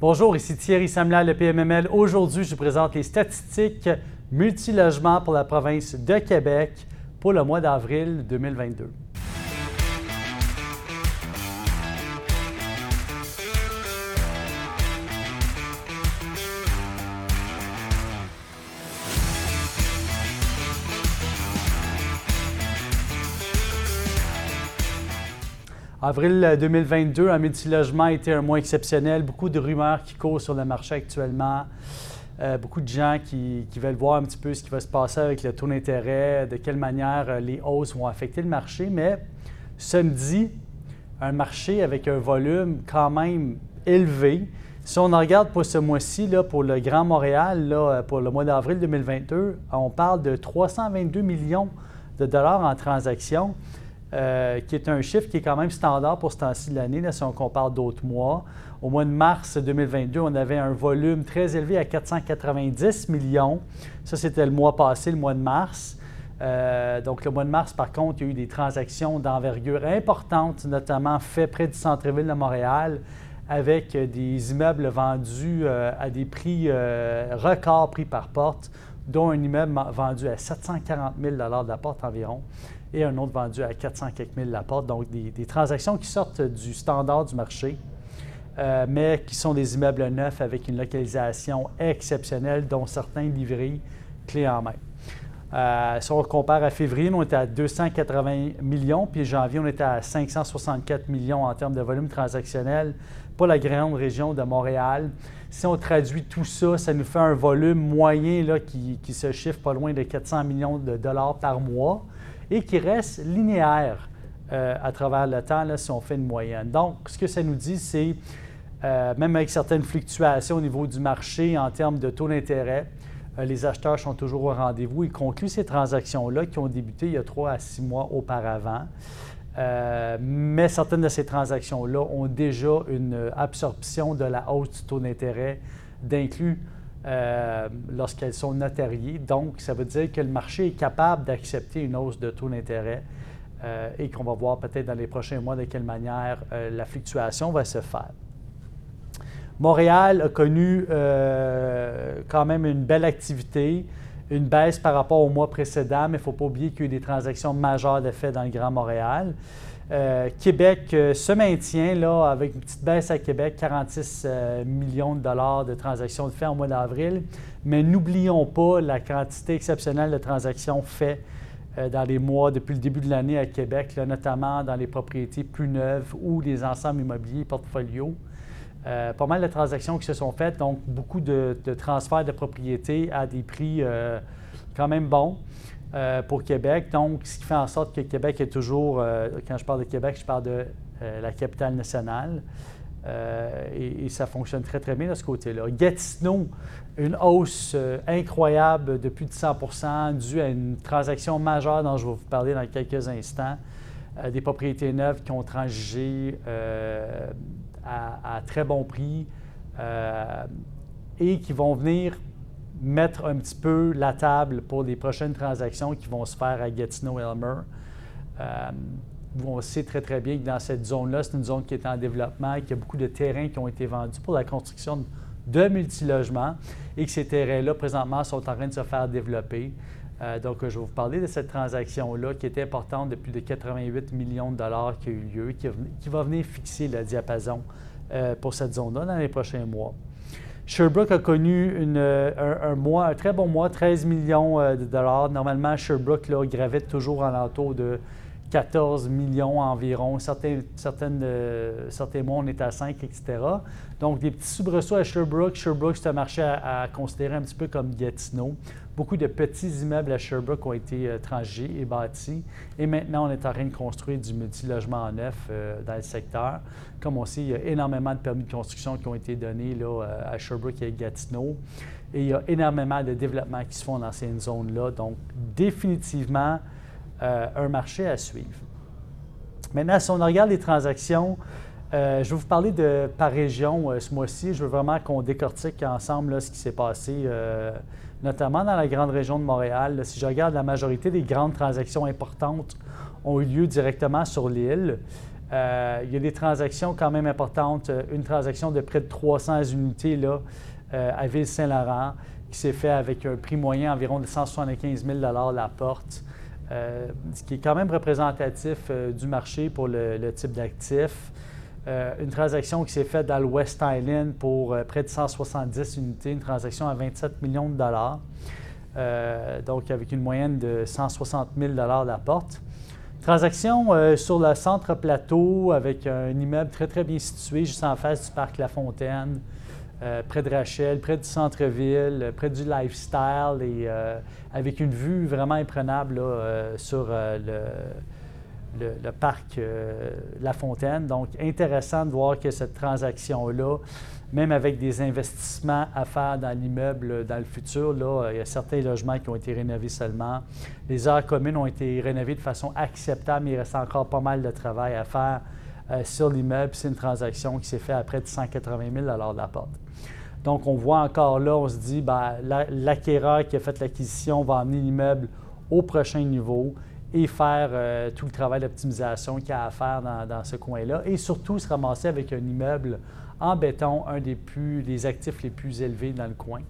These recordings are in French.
Bonjour, ici Thierry Samla, le PMML. Aujourd'hui, je vous présente les statistiques multilogements pour la province de Québec pour le mois d'avril 2022. Avril 2022, un multilogement a été un mois exceptionnel. Beaucoup de rumeurs qui courent sur le marché actuellement. Euh, beaucoup de gens qui, veulent voir un petit peu ce qui va se passer avec le taux d'intérêt, de quelle manière euh, les hausses vont affecter le marché. Mais samedi, un marché avec un volume quand même élevé. Si on regarde pour ce mois-ci, pour le Grand Montréal, euh, pour le mois d'avril 2022, on parle de 322 millions de dollars en transactions. Euh, qui est un chiffre qui est quand même standard pour ce temps-ci de l'année, si on compare d'autres mois. Au mois de mars 2022, on avait un volume très élevé à 490 millions. Ça, c'était le mois passé, le mois de mars. Euh, donc, le mois de mars, par contre, il y a eu des transactions d'envergure importantes, notamment faites près du centre-ville de Montréal, avec des immeubles vendus euh, à des prix records prix par porte, dont un immeuble vendu à 740 000 de la porte environ et un autre vendu à 400 quelques mille la porte. Donc, des, transactions qui sortent du standard du marché, euh, mais qui sont des immeubles neufs avec une localisation exceptionnelle, dont certains livrés clés en main. Euh, si on compare à février, on était à 280 millions, puis janvier, on était à 564 millions en termes de volume transactionnel pour la grande région de Montréal. Si on traduit tout ça, ça nous fait un volume moyen là, qui, se chiffre pas loin de 400 millions de dollars par mois et qui reste linéaire euh, à travers le temps si on fait une moyenne. Donc, ce que ça nous dit, c'est, euh, même avec certaines fluctuations au niveau du marché en termes de taux d'intérêt, les acheteurs sont toujours au rendez-vous. Ils concluent ces transactions-là qui ont débuté il y a trois à six mois auparavant. mais certaines de ces transactions-là ont déjà une absorption de la hausse du taux d'intérêt d'inclus euh, lorsqu'elles sont notariées. Donc, ça veut dire que le marché est capable d'accepter une hausse de taux d'intérêt euh, et qu'on va voir peut-être dans les prochains mois de quelle manière euh, la fluctuation va se faire. Montréal a connu quand même une belle activité, une baisse par rapport au mois précédent, mais il ne faut pas oublier qu'il y a eu des transactions majeures de fait dans le Grand Montréal. Euh, Québec euh, se maintient là, avec une petite baisse à Québec, 46 euh, millions de dollars de transactions de fait au mois d'avril. Mais n'oublions pas la quantité exceptionnelle de transactions faites dans les mois depuis le début de l'année à Québec, notamment dans les propriétés plus neuves ou les ensembles immobiliers portfolio. pas mal de transactions qui se sont faites, donc beaucoup de, transferts de propriétés à des prix quand même bons. Euh, pour Québec. Donc, ce qui fait en sorte que Québec est toujours, euh, quand je parle de Québec, je parle de euh, la capitale nationale. Et, ça fonctionne très, très bien de ce côté-là. Gatineau, une hausse incroyable de plus de 100% due à une transaction majeure dont je vais vous parler dans quelques instants. des propriétés neuves qui ont transigé à, très bon prix et qui vont venir mettre un petit peu la table pour les prochaines transactions qui vont se faire à Gatineau-Elmer. Euh, on sait très, très bien que dans cette zone-là, c'est une zone qui est en développement, qu'il y a beaucoup de terrains qui ont été vendus pour la construction de multilogements et que ces terrains-là, présentement, sont en train de se faire développer. Euh, donc, je vais vous parler de cette transaction-là qui est importante de plus de 88 millions de dollars qui a eu lieu, qui, va venir fixer le diapason euh, pour cette zone-là dans les prochains mois. Sherbrooke a connu un, mois, un très bon mois, 13 millions euh, de dollars. Normalement, Sherbrooke gravite toujours en l'entour de 14 millions environ. Certains, euh, mois, on est à 5, etc. Donc, des petits soubresauts à Sherbrooke. Sherbrooke, c'est un marché à, considérer un petit peu comme Gatineau. Beaucoup de petits immeubles à Sherbrooke ont été euh, et bâtis. Et maintenant, on est en train de construire du multilogement neuf euh, dans le secteur. Comme on sait, il y a énormément de permis de construction qui ont été donnés là, à Sherbrooke et à Gatineau. Et il y a énormément de développements qui se font dans ces zones-là. Donc, définitivement, euh, un marché à suivre. Maintenant, si on regarde les transactions, euh, je vais vous parler de par région euh, ce mois-ci. Je veux vraiment qu'on décortique ensemble ce qui s'est passé, notamment dans la grande région de Montréal. si je regarde la majorité des grandes transactions importantes ont eu lieu directement sur l'île. Euh, il y a des transactions quand même importantes. Une transaction de près de 300 unités là, à Ville-Saint-Laurent qui s'est fait avec un prix moyen environ de 175 000 la porte, ce qui est quand même représentatif du marché pour le, type d'actif. Une transaction qui s'est faite dans le West Island pour près de 170 unités, une transaction à 27 millions de dollars. Euh, donc avec une moyenne de 160 000 la porte. Transaction euh, sur le centre plateau avec un immeuble très très bien situé juste en face du parc La Fontaine, euh, près de Rachel, près du centre-ville, près du lifestyle et avec une vue vraiment imprenable sur le, le, parc La Fontaine. Donc intéressant de voir que cette transaction-là même avec des investissements à faire dans l'immeuble dans le futur, là, il y a certains logements qui ont été rénovés seulement. Les aires communes ont été rénovées de façon acceptable, mais il reste encore pas mal de travail à faire euh, sur l'immeuble. C'est une transaction qui s'est faite à près de 180 000 de la porte. Donc, on voit encore là, on se dit, ben, l'acquéreur qui a fait l'acquisition va amener l'immeuble au prochain niveau et faire euh, tout le travail d'optimisation qu'il y a à faire dans, ce coin-là. Et surtout, se ramasser avec un immeuble en béton, un des, plus, des actifs les plus élevés dans le coin.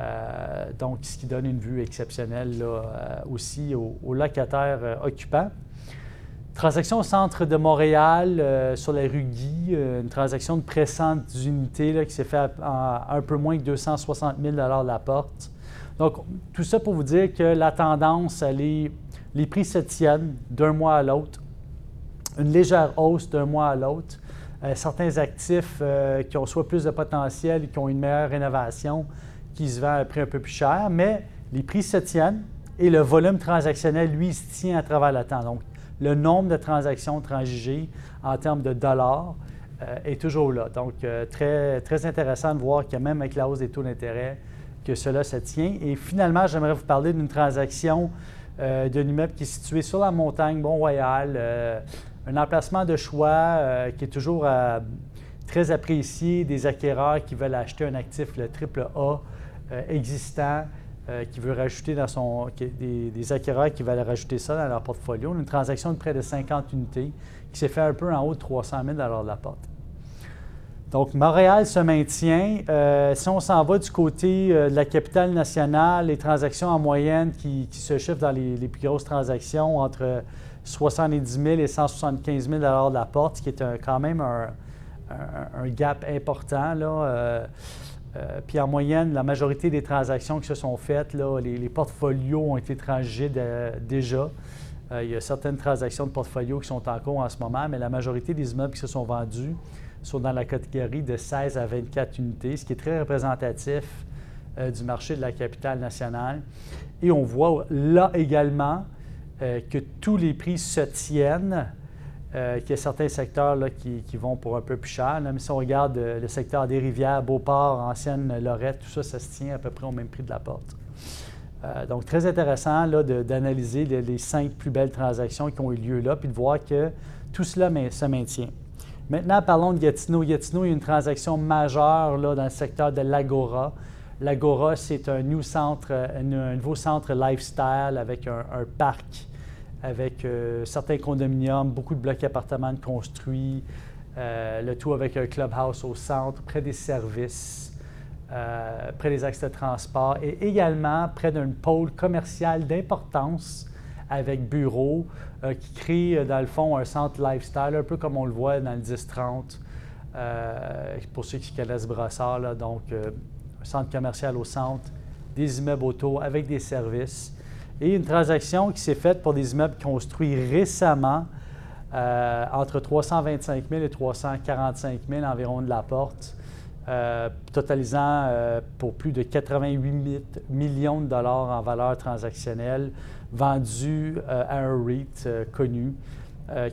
Euh, donc, ce qui donne une vue exceptionnelle euh, aussi aux, locataires occupants. Transaction au centre de Montréal, sur la rue Guy, une transaction de pressante d'unité qui s'est faite à, un peu moins que 260 000 la porte. Donc, tout ça pour vous dire que la tendance, les prix se tiennent d'un mois à l'autre. Une légère hausse d'un mois à l'autre. Euh, certains actifs euh, qui ont soit plus de potentiel, qui ont une meilleure rénovation, qui se vendent à un prix un peu plus cher, mais les prix se tiennent et le volume transactionnel, lui, se tient à travers le temps. Donc, le nombre de transactions transigées en termes de dollars euh, est toujours là. Donc, très, très intéressant de voir que même avec la hausse des taux d'intérêt, que cela se tient. Et finalement, j'aimerais vous parler d'une transaction d'un immeuble qui est situé sur la montagne Mont-Royal, un emplacement de choix euh, qui est toujours euh, très apprécié des acquéreurs qui veulent acheter un actif, le triple A euh, existant, qui veut rajouter dans son. des, acquéreurs qui veulent rajouter ça dans leur portfolio. Une transaction de près de 50 unités qui s'est fait un peu en haut de 300 000 de la porte. Donc, Montréal se maintient. si on s'en va du côté de la capitale nationale, les transactions en moyenne qui, se chiffrent dans les, plus grosses transactions entre 70 000 et 175 000 de la porte, ce qui est quand même un, gap important. Euh, euh, puis en moyenne, la majorité des transactions qui se sont faites, les, portfolios ont été transigés déjà. Euh, il y a certaines transactions de portfolios qui sont en cours en ce moment, mais la majorité des immeubles qui se sont vendus sont dans la catégorie de 16 à 24 unités, ce qui est très représentatif du marché de la capitale nationale. Et on voit là également euh, que tous les prix se tiennent, euh, qu'il y a certains secteurs là, qui, vont pour un peu plus cher. mais si on regarde euh, le secteur des rivières, Beauport, Ancienne Lorette, tout ça, ça se tient à peu près au même prix de la porte. donc, très intéressant d'analyser les, cinq plus belles transactions qui ont eu lieu là, puis de voir que tout cela se maintient. Maintenant, parlons de Gatineau. Gatineau, il y a une transaction majeure là, dans le secteur de l'Agora. L'Agora, c'est un, nouveau centre lifestyle avec un parc avec euh, certains condominiums, beaucoup de blocs appartements construits, euh, le tout avec un clubhouse au centre, près des services, euh, près des axes de transport et également près d'un pôle commercial d'importance avec bureaux qui crée dans le fond un centre lifestyle, un peu comme on le voit dans le 10-30. pour ceux qui connaissent Brossard, donc un centre commercial au centre, des immeubles autour avec des services et une transaction qui s'est faite pour des immeubles construits récemment, euh, entre 325 000 et 345 000 environ de la porte, euh, totalisant euh, pour plus de 88 millions de dollars en valeur transactionnelle, vendus à un REIT connu.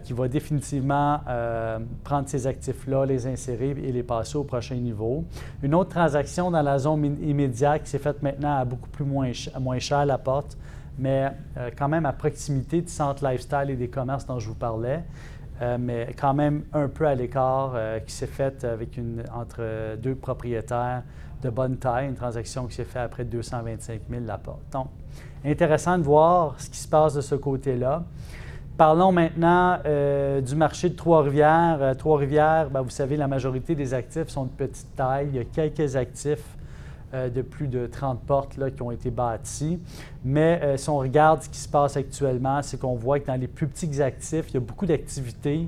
qui va définitivement prendre ces actifs-là, les insérer et les passer au prochain niveau. Une autre transaction dans la zone immédiate qui s'est faite maintenant à beaucoup plus moins, moins cher à la porte, mais euh, quand même à proximité du centre lifestyle et des commerces dont je vous parlais, euh, mais quand même un peu à l'écart, euh, qui s'est faite avec une, entre deux propriétaires de bonne taille, une transaction qui s'est faite à près de 225 000 la porte. Donc, intéressant de voir ce qui se passe de ce côté-là. Parlons maintenant du marché de Trois-Rivières. Trois-Rivières, ben, vous savez, la majorité des actifs sont de petite taille. Il y a quelques actifs de plus de 30 portes qui ont été bâtis. Mais si on regarde ce qui se passe actuellement, c'est qu'on voit que dans les plus petits actifs, il y a beaucoup d'activités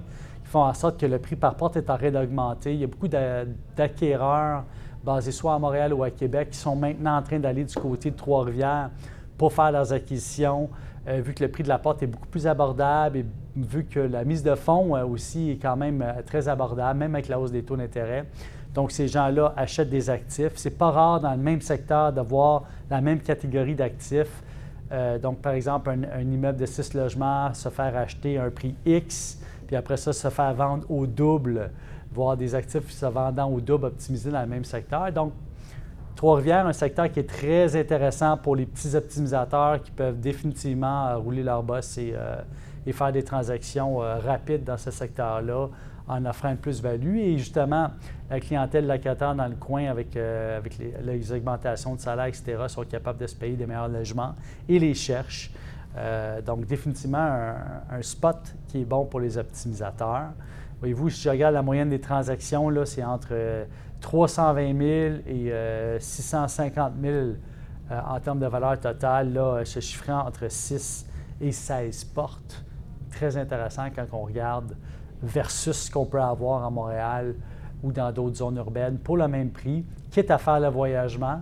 font en sorte que le prix par porte est en train d'augmenter. Il y a beaucoup d'acquéreurs basés soit à Montréal ou à Québec qui sont maintenant en train d'aller du côté de Trois-Rivières pour faire leurs acquisitions, euh, vu que le prix de la porte est beaucoup plus abordable et vu que la mise de fonds euh, aussi est quand même euh, très abordable, même avec la hausse des taux d'intérêt. Donc, ces gens-là achètent des actifs. Ce n'est pas rare dans le même secteur d'avoir la même catégorie d'actifs. donc, par exemple, un, immeuble de six logements se faire acheter à un prix X puis après ça, se faire vendre au double, voire des actifs se vendant au double optimisés dans le même secteur. Donc, Trois-Rivières, un secteur qui est très intéressant pour les petits optimisateurs qui peuvent définitivement euh, rouler leur boss et, euh, faire des transactions euh, rapides dans ce secteur-là en offrant une plus-value. Et justement, la clientèle locataire dans le coin avec, avec les, augmentations de salaire, etc., sont capables de se payer des meilleurs logements et les cherchent. Euh, donc, définitivement, un, spot qui est bon pour les optimisateurs. Voyez-vous, si je regarde la moyenne des transactions, là, c'est entre 320 000 et 650 000 euh, en termes de valeur totale, là, se chiffrant entre 6 et 16 portes. Très intéressant quand on regarde versus ce qu'on peut avoir à Montréal ou dans d'autres zones urbaines pour le même prix, quitte à faire le voyagement,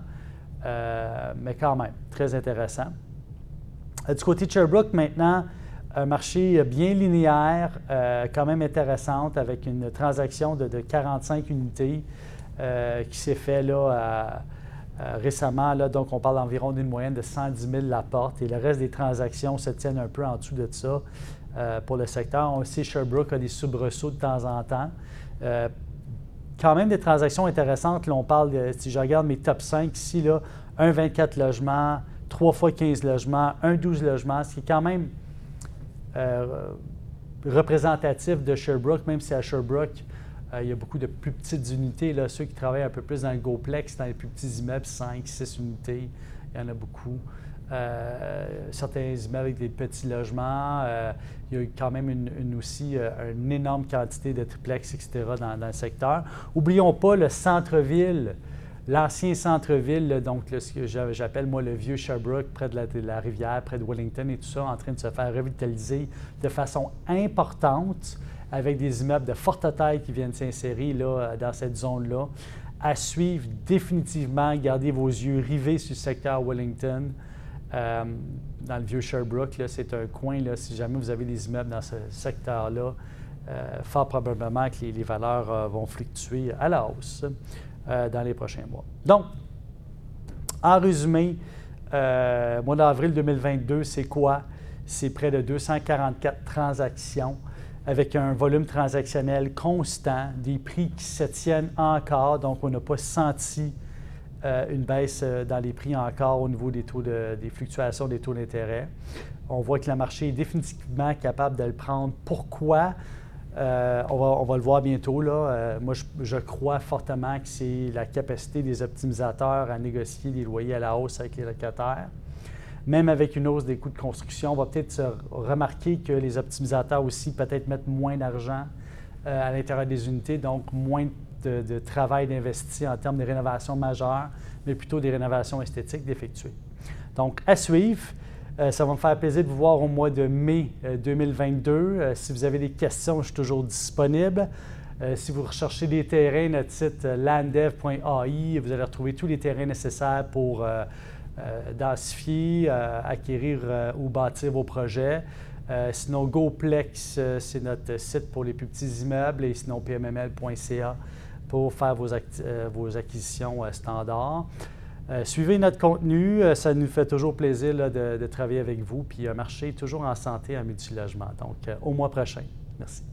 euh, mais quand même, très intéressant. Euh, du côté de Sherbrooke, maintenant, un marché bien linéaire, euh, quand même intéressante, avec une transaction de, 45 unités qui s'est fait là, récemment. Là, donc, on parle d'environ d'une moyenne de 110 000 la porte et le reste des transactions se tiennent un peu en dessous de ça pour le secteur. On sait Sherbrooke a des soubresauts de temps en temps. quand même des transactions intéressantes. On parle, de, si je regarde mes top 5 ici, là, un 24 logements, 3 fois 15 logements, un 12 logements, ce qui est quand même euh, représentatif de Sherbrooke, même si à Sherbrooke, euh, il y a beaucoup de plus petites unités. Là, ceux qui travaillent un peu plus dans le GoPlex, dans les plus petits immeubles, 5, 6 unités, il y en a beaucoup. Euh, certains immeubles avec des petits logements. il y a quand même une, aussi une énorme quantité de triplex, etc. dans, le secteur. Oublions pas le centre-ville l'ancien centre-ville, donc ce que j'appelle moi le vieux Sherbrooke, près de la, rivière, près de Wellington et tout ça, en train de se faire revitaliser de façon importante avec des immeubles de forte taille qui viennent s'insérer dans cette zone-là. À suivre définitivement, gardez vos yeux rivés sur le secteur Wellington. Euh, dans le vieux Sherbrooke, c'est un coin, si jamais vous avez des immeubles dans ce secteur-là, euh, fort probablement que les, valeurs euh, vont fluctuer à la hausse. Dans les prochains mois. Donc, en résumé, mois d'avril 2022, c'est quoi? C'est près de 244 transactions avec un volume transactionnel constant, des prix qui se tiennent encore, donc on n'a pas senti euh, une baisse dans les prix encore au niveau des taux des fluctuations des taux d'intérêt. On voit que le marché est définitivement capable de le prendre. Pourquoi? Euh, on, va, le voir bientôt. Là. Euh, moi, je, crois fortement que c'est la capacité des optimisateurs à négocier des loyers à la hausse avec les locataires. Même avec une hausse des coûts de construction, on va peut-être remarquer que les optimisateurs aussi peut-être mettent moins d'argent euh, à l'intérieur des unités, donc moins de, de travail d'investi en termes de rénovations majeures, mais plutôt des rénovations esthétiques d'effectuer. Donc, à suivre. Euh, ça va me faire plaisir de vous voir au mois de mai 2022. Euh, euh, si vous avez des questions, je suis toujours disponible. si vous recherchez des terrains, notre site landev.ai, vous allez retrouver tous les terrains nécessaires pour densifier, acquérir ou bâtir vos projets. sinon, GoPlex, c'est notre site pour les plus petits immeubles et sinon pmml.ca pour faire vos, vos acquisitions standards. Euh, suivez notre contenu, euh, ça nous fait toujours plaisir de, travailler avec vous. Puis un marché toujours en santé, en multilogement. Donc, euh, au mois prochain. Merci.